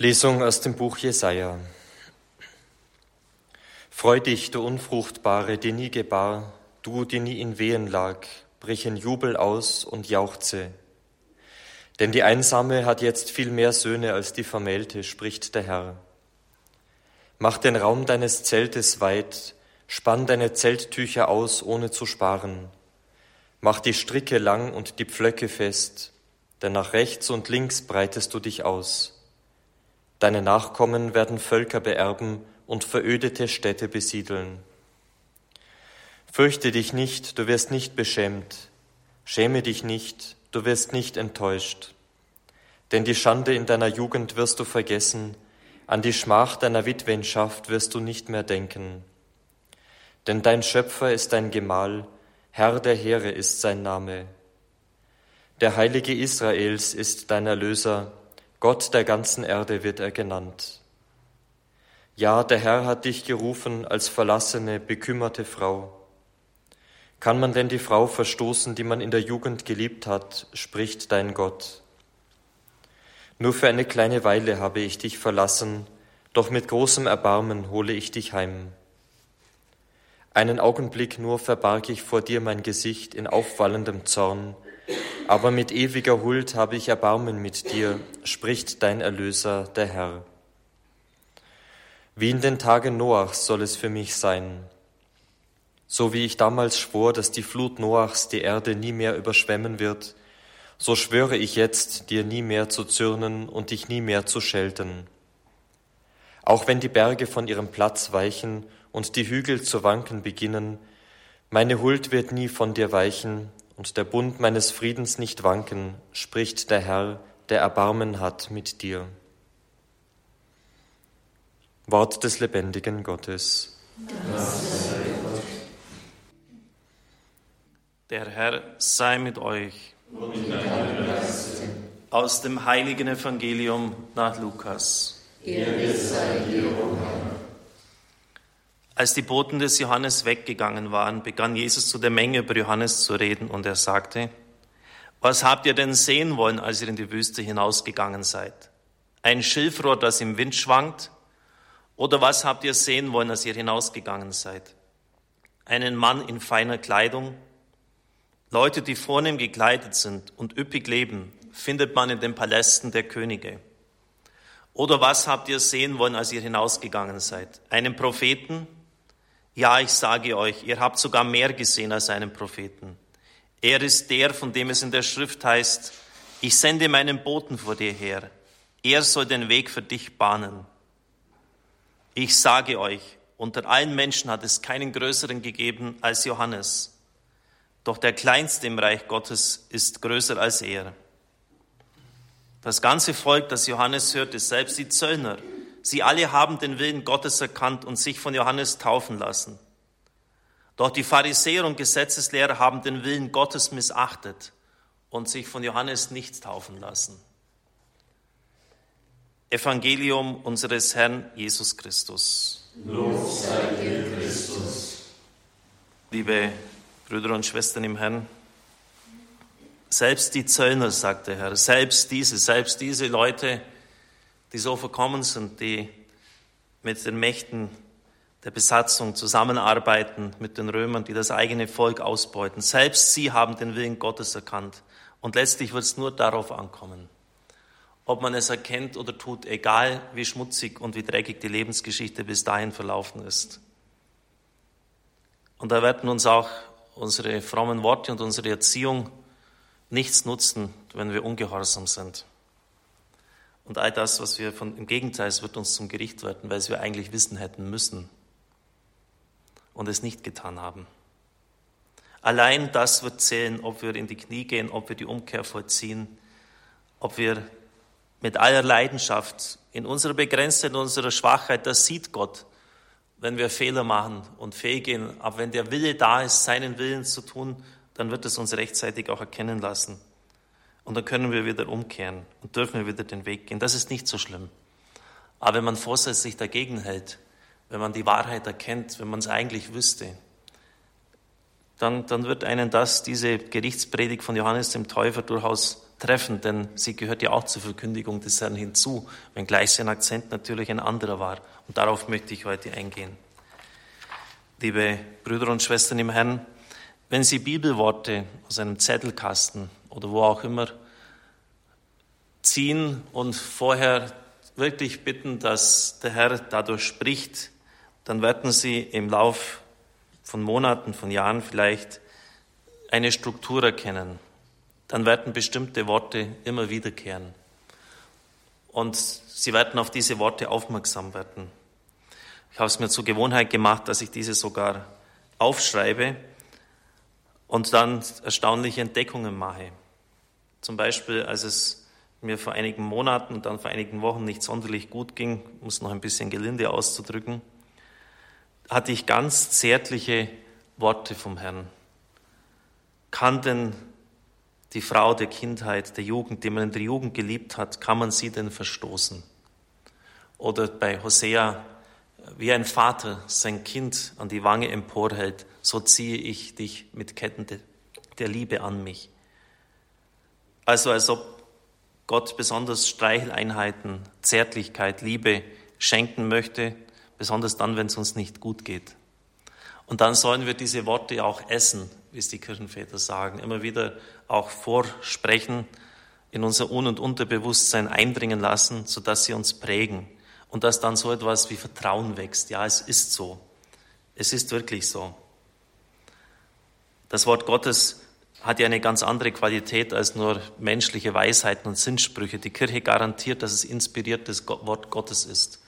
Lesung aus dem Buch Jesaja. Freu dich, du Unfruchtbare, die nie gebar, du, die nie in Wehen lag, brich in Jubel aus und jauchze. Denn die Einsame hat jetzt viel mehr Söhne als die Vermählte, spricht der Herr. Mach den Raum deines Zeltes weit, spann deine Zelttücher aus, ohne zu sparen. Mach die Stricke lang und die Pflöcke fest, denn nach rechts und links breitest du dich aus. Deine Nachkommen werden Völker beerben und verödete Städte besiedeln. Fürchte dich nicht, du wirst nicht beschämt. Schäme dich nicht, du wirst nicht enttäuscht. Denn die Schande in deiner Jugend wirst du vergessen, an die Schmach deiner Witwenschaft wirst du nicht mehr denken. Denn dein Schöpfer ist dein Gemahl, Herr der Heere ist sein Name. Der Heilige Israels ist dein Erlöser, Gott der ganzen Erde wird er genannt. Ja, der Herr hat dich gerufen als verlassene, bekümmerte Frau. Kann man denn die Frau verstoßen, die man in der Jugend geliebt hat, spricht dein Gott. Nur für eine kleine Weile habe ich dich verlassen, doch mit großem Erbarmen hole ich dich heim. Einen Augenblick nur verbarg ich vor dir mein Gesicht in aufwallendem Zorn, aber mit ewiger Huld habe ich Erbarmen mit dir, spricht dein Erlöser, der Herr. Wie in den Tagen Noachs soll es für mich sein. So wie ich damals schwor, dass die Flut Noachs die Erde nie mehr überschwemmen wird, so schwöre ich jetzt, dir nie mehr zu zürnen und dich nie mehr zu schelten. Auch wenn die Berge von ihrem Platz weichen und die Hügel zu wanken beginnen, meine Huld wird nie von dir weichen und der Bund meines Friedens nicht wanken, spricht der Herr, der Erbarmen hat mit dir. Wort des lebendigen Gottes. Der Herr sei mit euch. Aus dem heiligen Evangelium nach Lukas. Ehre sei dir, o Herr. Als die Boten des Johannes weggegangen waren, begann Jesus zu der Menge über Johannes zu reden und er sagte, was habt ihr denn sehen wollen, als ihr in die Wüste hinausgegangen seid? Ein Schilfrohr, das im Wind schwankt? Oder was habt ihr sehen wollen, als ihr hinausgegangen seid? Einen Mann in feiner Kleidung? Leute, die vornehm gekleidet sind und üppig leben, findet man in den Palästen der Könige. Oder was habt ihr sehen wollen, als ihr hinausgegangen seid? Einen Propheten? Ja, ich sage euch, ihr habt sogar mehr gesehen als einen Propheten. Er ist der, von dem es in der Schrift heißt, ich sende meinen Boten vor dir her. Er soll den Weg für dich bahnen. Ich sage euch, unter allen Menschen hat es keinen größeren gegeben als Johannes. Doch der Kleinste im Reich Gottes ist größer als er. Das ganze Volk, das Johannes hörte, selbst die Zöllner, Sie alle haben den Willen Gottes erkannt und sich von Johannes taufen lassen. Doch die Pharisäer und Gesetzeslehrer haben den Willen Gottes missachtet und sich von Johannes nicht taufen lassen. Evangelium unseres Herrn Jesus Christus. Lob sei dir, Christus. Liebe Brüder und Schwestern im Herrn, selbst die Zöllner, sagt der Herr, selbst diese, selbst diese Leute, die so verkommen sind, die mit den Mächten der Besatzung zusammenarbeiten, mit den Römern, die das eigene Volk ausbeuten. Selbst sie haben den Willen Gottes erkannt. Und letztlich wird es nur darauf ankommen, ob man es erkennt oder tut, egal wie schmutzig und wie dreckig die Lebensgeschichte bis dahin verlaufen ist. Und da werden uns auch unsere frommen Worte und unsere Erziehung nichts nutzen, wenn wir ungehorsam sind. Und all das, was wir von, im Gegenteil, es wird uns zum Gericht werden, weil es wir eigentlich wissen hätten müssen und es nicht getan haben. Allein das wird zählen, ob wir in die Knie gehen, ob wir die Umkehr vollziehen, ob wir mit aller Leidenschaft in unserer Begrenztheit, in unserer Schwachheit, das sieht Gott, wenn wir Fehler machen und fehlgehen. Aber wenn der Wille da ist, seinen Willen zu tun, dann wird es uns rechtzeitig auch erkennen lassen. Und dann können wir wieder umkehren und dürfen wir wieder den Weg gehen. Das ist nicht so schlimm. Aber wenn man vorsätzlich dagegen hält, wenn man die Wahrheit erkennt, wenn man es eigentlich wüsste, dann, dann wird einen das, diese Gerichtspredigt von Johannes dem Täufer durchaus treffen, denn sie gehört ja auch zur Verkündigung des Herrn hinzu, wenngleich sein Akzent natürlich ein anderer war. Und darauf möchte ich heute eingehen. Liebe Brüder und Schwestern im Herrn, wenn Sie Bibelworte aus einem Zettelkasten oder wo auch immer ziehen und vorher wirklich bitten, dass der Herr dadurch spricht, dann werden Sie im Lauf von Monaten, von Jahren vielleicht eine Struktur erkennen. Dann werden bestimmte Worte immer wiederkehren. Und Sie werden auf diese Worte aufmerksam werden. Ich habe es mir zur Gewohnheit gemacht, dass ich diese sogar aufschreibe und dann erstaunliche Entdeckungen mache. Zum Beispiel, als es mir vor einigen Monaten und dann vor einigen Wochen nicht sonderlich gut ging, um es noch ein bisschen gelinde auszudrücken, hatte ich ganz zärtliche Worte vom Herrn. Kann denn die Frau der Kindheit, der Jugend, die man in der Jugend geliebt hat, kann man sie denn verstoßen? Oder bei Hosea, wie ein Vater sein Kind an die Wange emporhält, so ziehe ich dich mit Ketten der Liebe an mich. Also als ob Gott besonders Streicheleinheiten, Zärtlichkeit, Liebe schenken möchte, besonders dann, wenn es uns nicht gut geht. Und dann sollen wir diese Worte auch essen, wie es die Kirchenväter sagen, immer wieder auch vorsprechen, in unser Un- und Unterbewusstsein eindringen lassen, sodass sie uns prägen und dass dann so etwas wie Vertrauen wächst. Ja, es ist so. Es ist wirklich so. Das Wort Gottes hat ja eine ganz andere Qualität als nur menschliche Weisheiten und Sinnsprüche. Die Kirche garantiert, dass es inspiriertes Wort Gottes ist.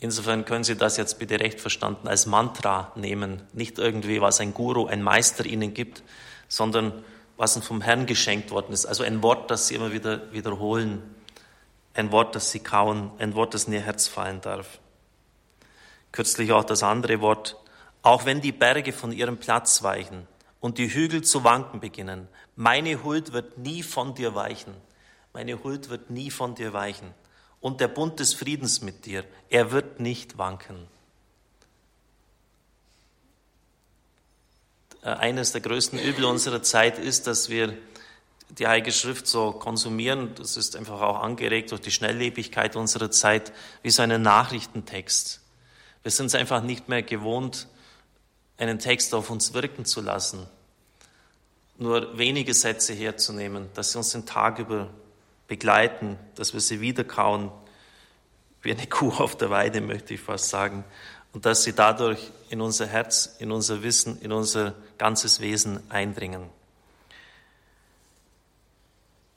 Insofern können Sie das jetzt bitte recht verstanden als Mantra nehmen. Nicht irgendwie, was ein Guru, ein Meister Ihnen gibt, sondern was vom Herrn geschenkt worden ist. Also ein Wort, das Sie immer wieder wiederholen. Ein Wort, das Sie kauen. Ein Wort, das in Ihr Herz fallen darf. Kürzlich auch das andere Wort. Auch wenn die Berge von ihrem Platz weichen und die Hügel zu wanken beginnen, meine Huld wird nie von dir weichen. Meine Huld wird nie von dir weichen und der Bund des Friedens mit dir, er wird nicht wanken. Äh, eines der größten Übel unserer Zeit ist, dass wir die Heilige Schrift so konsumieren, das ist einfach auch angeregt durch die Schnelllebigkeit unserer Zeit, wie so einen Nachrichtentext. Wir sind es einfach nicht mehr gewohnt, einen Text auf uns wirken zu lassen, nur wenige Sätze herzunehmen, dass sie uns den Tag über begleiten, dass wir sie wiederkauen, wie eine Kuh auf der Weide, möchte ich fast sagen, und dass sie dadurch in unser Herz, in unser Wissen, in unser ganzes Wesen eindringen.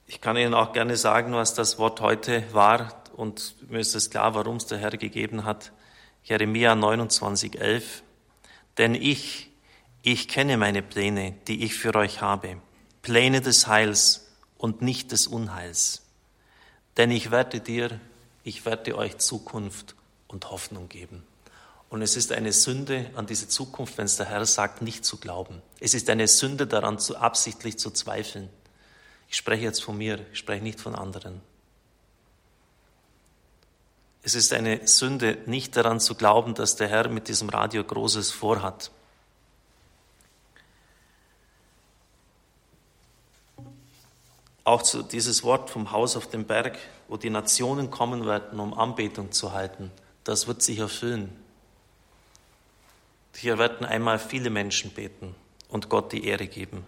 Ich kann Ihnen auch gerne sagen, was das Wort heute war, und mir ist es klar, warum es der Herr gegeben hat. Jeremia 29, 11. Denn ich, ich kenne meine Pläne, die ich für euch habe, Pläne des Heils und nicht des Unheils denn ich werde dir, ich werde euch Zukunft und Hoffnung geben. Und es ist eine Sünde an diese Zukunft, wenn es der Herr sagt, nicht zu glauben. Es ist eine Sünde daran, zu absichtlich zu zweifeln. Ich spreche jetzt von mir, ich spreche nicht von anderen. Es ist eine Sünde, nicht daran zu glauben, dass der Herr mit diesem Radio Großes vorhat. Auch zu dieses Wort vom Haus auf dem Berg, wo die Nationen kommen werden, um Anbetung zu halten, das wird sich erfüllen. Hier werden einmal viele Menschen beten und Gott die Ehre geben.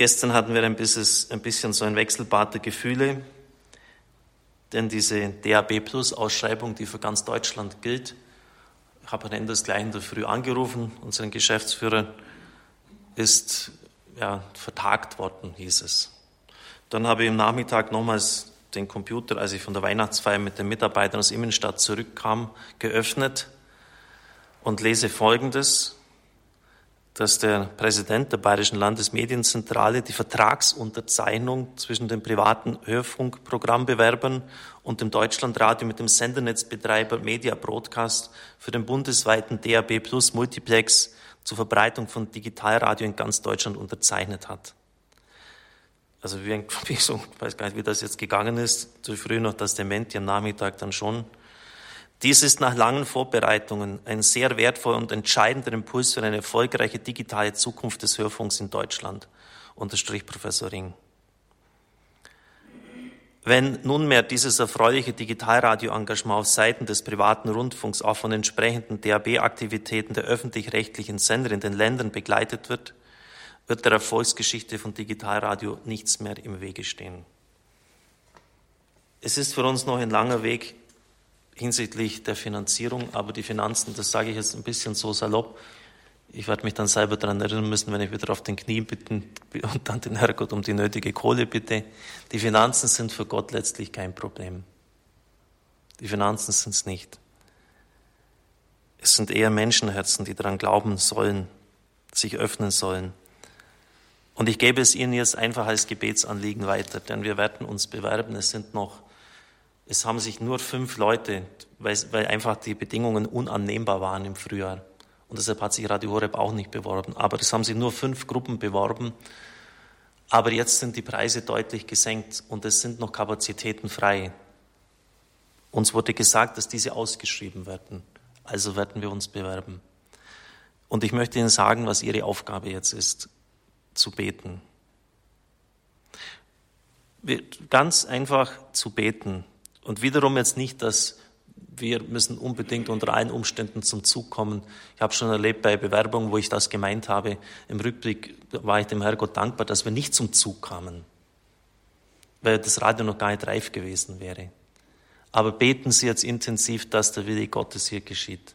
Gestern hatten wir ein bisschen, ein bisschen so ein Wechselbad der Gefühle, denn diese DAB Plus Ausschreibung, die für ganz Deutschland gilt, ich habe Herrn Enders gleich in der Früh angerufen, unseren Geschäftsführer, ist ja, vertagt worden, hieß es. Dann habe ich am Nachmittag nochmals den Computer, als ich von der Weihnachtsfeier mit den Mitarbeitern aus Immenstadt zurückkam, geöffnet und lese Folgendes, dass der Präsident der Bayerischen Landesmedienzentrale die Vertragsunterzeichnung zwischen den privaten Hörfunkprogrammbewerbern und dem Deutschlandradio mit dem Sendernetzbetreiber Media Broadcast für den bundesweiten DAB Plus Multiplex zur Verbreitung von Digitalradio in ganz Deutschland unterzeichnet hat. Also wie, wie so, ich weiß gar nicht, wie das jetzt gegangen ist, zu früh noch das Dement, am Nachmittag dann schon. Dies ist nach langen Vorbereitungen ein sehr wertvoller und entscheidender Impuls für eine erfolgreiche digitale Zukunft des Hörfunks in Deutschland unterstrich Professor Ring. Wenn nunmehr dieses erfreuliche Digitalradio-Engagement auf Seiten des privaten Rundfunks auch von entsprechenden DAB-Aktivitäten der öffentlich-rechtlichen Sender in den Ländern begleitet wird, wird der Erfolgsgeschichte von Digitalradio nichts mehr im Wege stehen. Es ist für uns noch ein langer Weg hinsichtlich der Finanzierung, aber die Finanzen, das sage ich jetzt ein bisschen so salopp, ich werde mich dann selber daran erinnern müssen, wenn ich wieder auf den Knien bitten und dann den Herrgott um die nötige Kohle bitte. Die Finanzen sind für Gott letztlich kein Problem. Die Finanzen sind es nicht. Es sind eher Menschenherzen, die daran glauben sollen, sich öffnen sollen. Und ich gebe es Ihnen jetzt einfach als Gebetsanliegen weiter, denn wir werden uns bewerben. Es sind noch, es haben sich nur fünf Leute, weil, weil einfach die Bedingungen unannehmbar waren im Frühjahr und deshalb hat sich Radio Horeb auch nicht beworben. Aber es haben sich nur fünf Gruppen beworben. Aber jetzt sind die Preise deutlich gesenkt und es sind noch Kapazitäten frei. Uns wurde gesagt, dass diese ausgeschrieben werden. Also werden wir uns bewerben. Und ich möchte Ihnen sagen, was Ihre Aufgabe jetzt ist, zu beten. Ganz einfach zu beten. Und wiederum jetzt nicht das wir müssen unbedingt unter allen Umständen zum Zug kommen. Ich habe schon erlebt bei Bewerbungen, wo ich das gemeint habe. Im Rückblick war ich dem Herrgott dankbar, dass wir nicht zum Zug kamen, weil das Radio noch gar nicht reif gewesen wäre. Aber beten Sie jetzt intensiv, dass der Wille Gottes hier geschieht.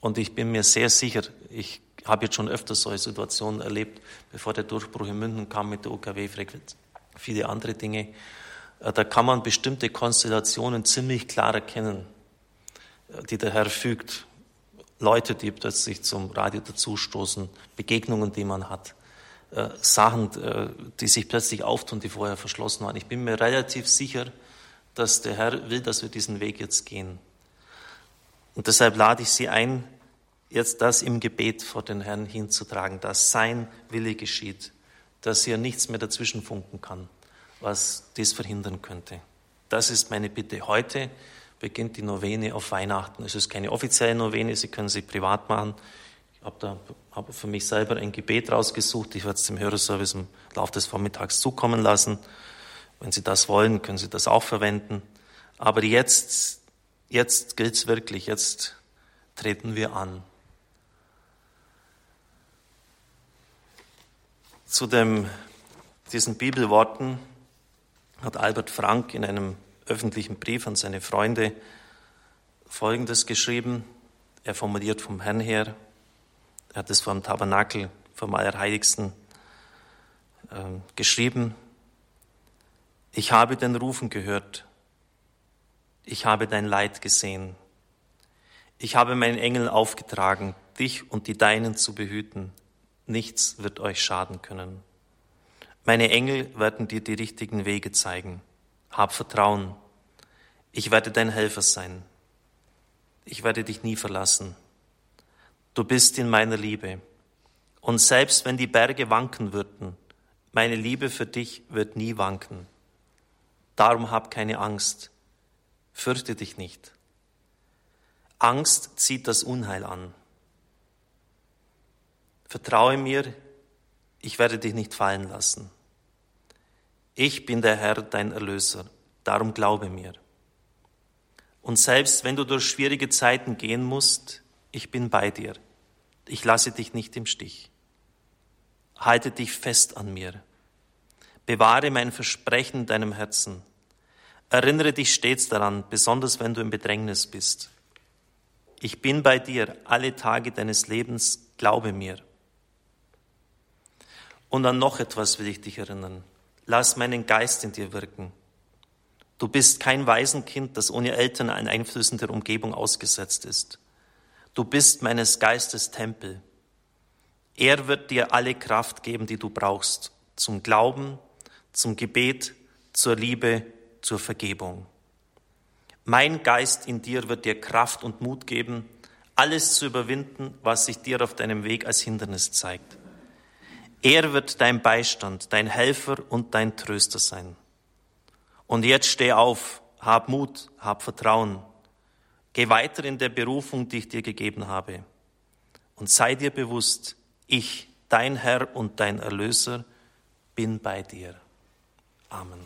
Und ich bin mir sehr sicher, ich habe jetzt schon öfter solche Situationen erlebt, bevor der Durchbruch in München kam mit der UKW-Frequenz, viele andere Dinge. Äh, da kann man bestimmte Konstellationen ziemlich klar erkennen die der Herr fügt. Leute, die plötzlich zum Radio dazustoßen, Begegnungen, die man hat, äh, Sachen, äh, die sich plötzlich auftun, die vorher verschlossen waren. Ich bin mir relativ sicher, dass der Herr will, dass wir diesen Weg jetzt gehen. Und deshalb lade ich Sie ein, jetzt das im Gebet vor den Herrn hinzutragen, dass sein Wille geschieht, dass hier nichts mehr dazwischen funken kann, was dies verhindern könnte. Das ist meine Bitte heute beginnt die Novene auf Weihnachten. Es ist keine offizielle Novene, Sie können sie privat machen. Ich habe da hab für mich selber ein Gebet rausgesucht. Ich werde es dem Hörerservice im Laufe des Vormittags zukommen lassen. Wenn Sie das wollen, können Sie das auch verwenden. Aber jetzt, jetzt gilt es wirklich. Jetzt treten wir an. Zu dem, diesen Bibelworten hat Albert Frank in einem öffentlichen Brief an seine Freunde Folgendes geschrieben. Er formuliert vom Herrn her. Er hat es vom Tabernakel, vom Allerheiligsten äh, geschrieben. Ich habe den Rufen gehört. Ich habe dein Leid gesehen. Ich habe meinen Engeln aufgetragen, dich und die Deinen zu behüten. Nichts wird euch schaden können. Meine Engel werden dir die richtigen Wege zeigen. Hab Vertrauen. Ich werde dein Helfer sein. Ich werde dich nie verlassen. Du bist in meiner Liebe. Und selbst wenn die Berge wanken würden, meine Liebe für dich wird nie wanken. Darum hab keine Angst. Fürchte dich nicht. Angst zieht das Unheil an. Vertraue mir, ich werde dich nicht fallen lassen. Ich bin der Herr, dein Erlöser, darum glaube mir. Und selbst wenn du durch schwierige Zeiten gehen musst, ich bin bei dir. Ich lasse dich nicht im Stich. Halte dich fest an mir. Bewahre mein Versprechen in deinem Herzen. Erinnere dich stets daran, besonders wenn du im Bedrängnis bist. Ich bin bei dir alle Tage deines Lebens, glaube mir. Und an noch etwas will ich dich erinnern. Lass meinen Geist in dir wirken. Du bist kein Waisenkind, das ohne Eltern an Einflüssen der Umgebung ausgesetzt ist. Du bist meines Geistes Tempel. Er wird dir alle Kraft geben, die du brauchst, zum Glauben, zum Gebet, zur Liebe, zur Vergebung. Mein Geist in dir wird dir Kraft und Mut geben, alles zu überwinden, was sich dir auf deinem Weg als Hindernis zeigt. Er wird dein Beistand, dein Helfer und dein Tröster sein. Und jetzt steh auf, hab Mut, hab Vertrauen. Geh weiter in der Berufung, die ich dir gegeben habe. Und sei dir bewusst, ich, dein Herr und dein Erlöser, bin bei dir. Amen.